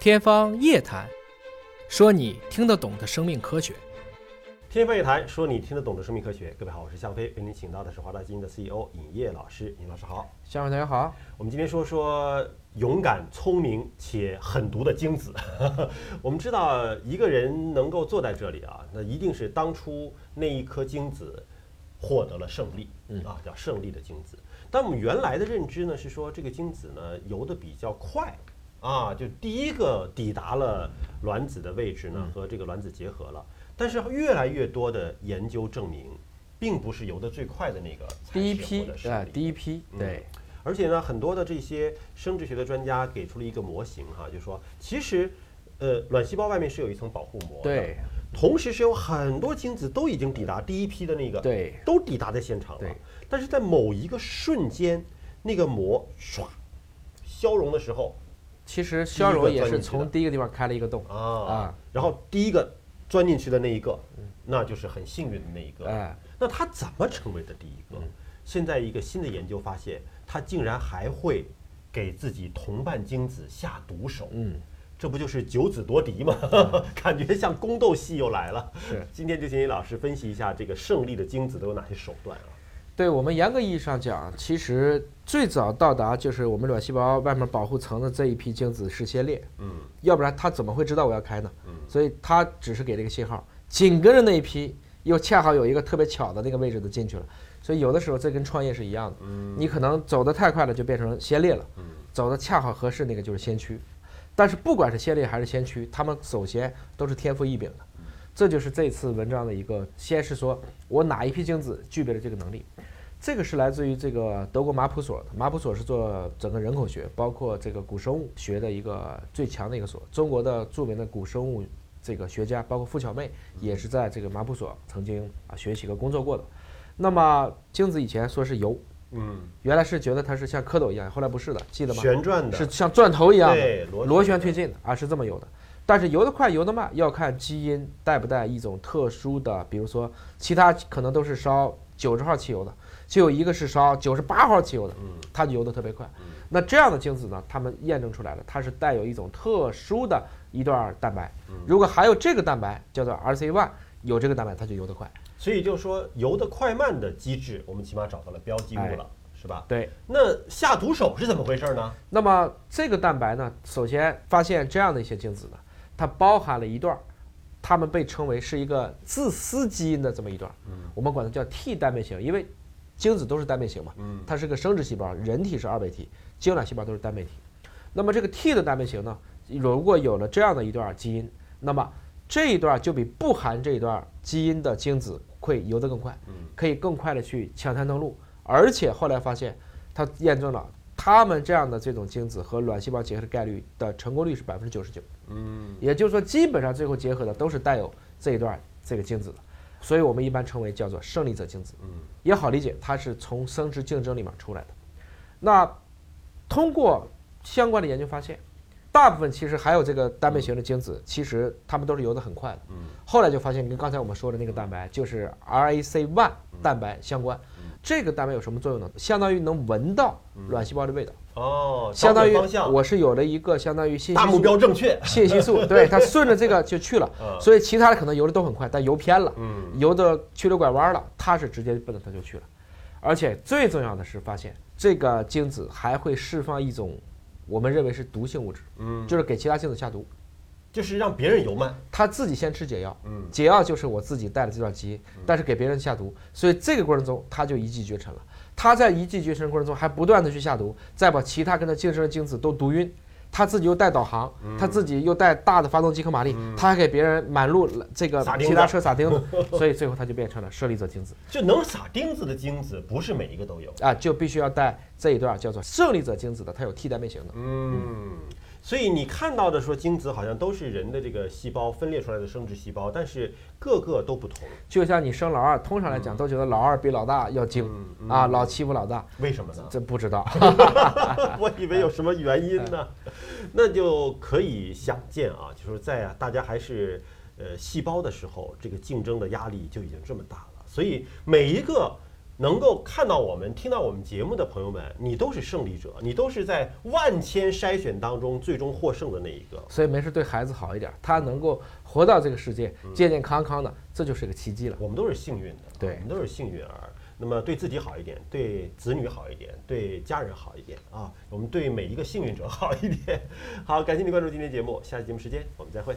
天方夜谭，说你听得懂的生命科学。天方夜谭，说你听得懂的生命科学。各位好，我是向飞，为您请到的是华大基因的 CEO 尹烨老师。尹老师好，向飞同学好。我们今天说说勇敢、聪明且狠毒的精子。我们知道，一个人能够坐在这里啊，那一定是当初那一颗精子获得了胜利，嗯啊，叫胜利的精子。但我们原来的认知呢，是说这个精子呢游得比较快。啊，就第一个抵达了卵子的位置呢，和这个卵子结合了。但是越来越多的研究证明，并不是游得最快的那个第一批啊，第一批对。而且呢，很多的这些生殖学的专家给出了一个模型哈，就说其实，呃，卵细胞外面是有一层保护膜的，对。同时是有很多精子都已经抵达第一批的那个，对，都抵达在现场了。但是在某一个瞬间，那个膜唰消融的时候。其实消融也是从第一个地方开了一个洞啊，然后第一个钻进去的那一个，那就是很幸运的那一个。哎，那他怎么成为的第一个？现在一个新的研究发现，他竟然还会给自己同伴精子下毒手。嗯，这不就是九子夺嫡吗？感觉像宫斗戏又来了。是，今天就请李老师分析一下这个胜利的精子都有哪些手段啊？对我们严格意义上讲，其实最早到达就是我们卵细胞外面保护层的这一批精子是先裂，嗯，要不然它怎么会知道我要开呢？嗯，所以它只是给了一个信号，紧跟着那一批又恰好有一个特别巧的那个位置的进去了，所以有的时候这跟创业是一样的，嗯，你可能走得太快了就变成先烈了，嗯，走的恰好合适那个就是先驱，但是不管是先烈还是先驱，他们首先都是天赋异禀的。这就是这次文章的一个，先是说我哪一批精子具备了这个能力，这个是来自于这个德国马普所的，马普所是做整个人口学，包括这个古生物学的一个最强的一个所。中国的著名的古生物这个学家，包括傅巧妹，也是在这个马普所曾经啊学习和工作过的。那么精子以前说是油，嗯，原来是觉得它是像蝌蚪一样，后来不是的，记得吗？旋转的，是像钻头一样的，螺旋推进的啊，是这么游的。但是游得快游得慢要看基因带不带一种特殊的，比如说其他可能都是烧九十号汽油的，就有一个是烧九十八号汽油的，它就游得特别快。那这样的精子呢，他们验证出来了，它是带有一种特殊的一段蛋白。如果还有这个蛋白叫做 RC1，有这个蛋白它就游得快。所以就是说游得快慢的机制，我们起码找到了标记物了，是吧？对。那下毒手是怎么回事呢？那么这个蛋白呢，首先发现这样的一些精子呢。它包含了一段，它们被称为是一个自私基因的这么一段，嗯我们管它叫 T 单倍型，因为精子都是单倍型嘛，它是个生殖细胞，人体是二倍体，精卵细胞都是单倍体。那么这个 T 的单倍型呢，如果有了这样的一段基因，那么这一段就比不含这一段基因的精子会游得更快，可以更快的去抢滩登陆，而且后来发现，它验证了。他们这样的这种精子和卵细胞结合的概率的成功率是百分之九十九，嗯，也就是说，基本上最后结合的都是带有这一段这个精子的，所以我们一般称为叫做胜利者精子，嗯，也好理解，它是从生殖竞争里面出来的。那通过相关的研究发现，大部分其实还有这个单倍型的精子，其实它们都是游得很快的，嗯，后来就发现跟刚才我们说的那个蛋白就是 RAC one 蛋白相关。这个蛋白有什么作用呢？相当于能闻到卵细胞的味道哦，相当于我是有了一个相当于信息大目标正确。信息素，对他顺着这个就去了，所以其他的可能游的都很快，但游偏了，游的曲溜拐弯了，他是直接奔着他就去了，而且最重要的是发现这个精子还会释放一种我们认为是毒性物质，嗯，就是给其他精子下毒。就是让别人游慢，他自己先吃解药，嗯，解药就是我自己带的这段基因，但是给别人下毒，所以这个过程中他就一骑绝尘了。他在一骑绝尘过程中还不断的去下毒，再把其他跟他竞争的精子都毒晕，他自己又带导航，他自己又带大的发动机和马力，他还给别人满路这个其他车撒钉子，所以最后他就变成了胜利者精子。就能撒钉子的精子不是每一个都有啊，就必须要带这一段叫做胜利者精子的，它有替代类型的。嗯。所以你看到的说精子好像都是人的这个细胞分裂出来的生殖细胞，但是个个都不同。就像你生老二，通常来讲都觉得老二比老大要精啊，老欺负老大，为什么呢？这不知道，我以为有什么原因呢？那就可以想见啊，就是在大家还是呃细胞的时候，这个竞争的压力就已经这么大了。所以每一个能够看到我们、听到我们节目的朋友们，你都是胜利者，你都是在万千筛选当中最终获胜的那一个。所以没事对孩子好一点，他能够活到这个世界健健康康的，这就是个奇迹了。我们都是幸运的，对我们都是幸运儿。那么对自己好一点，对子女好一点，对家人好一点啊，我们对每一个幸运者好一点。好，感谢您关注今天节目，下期节目时间我们再会。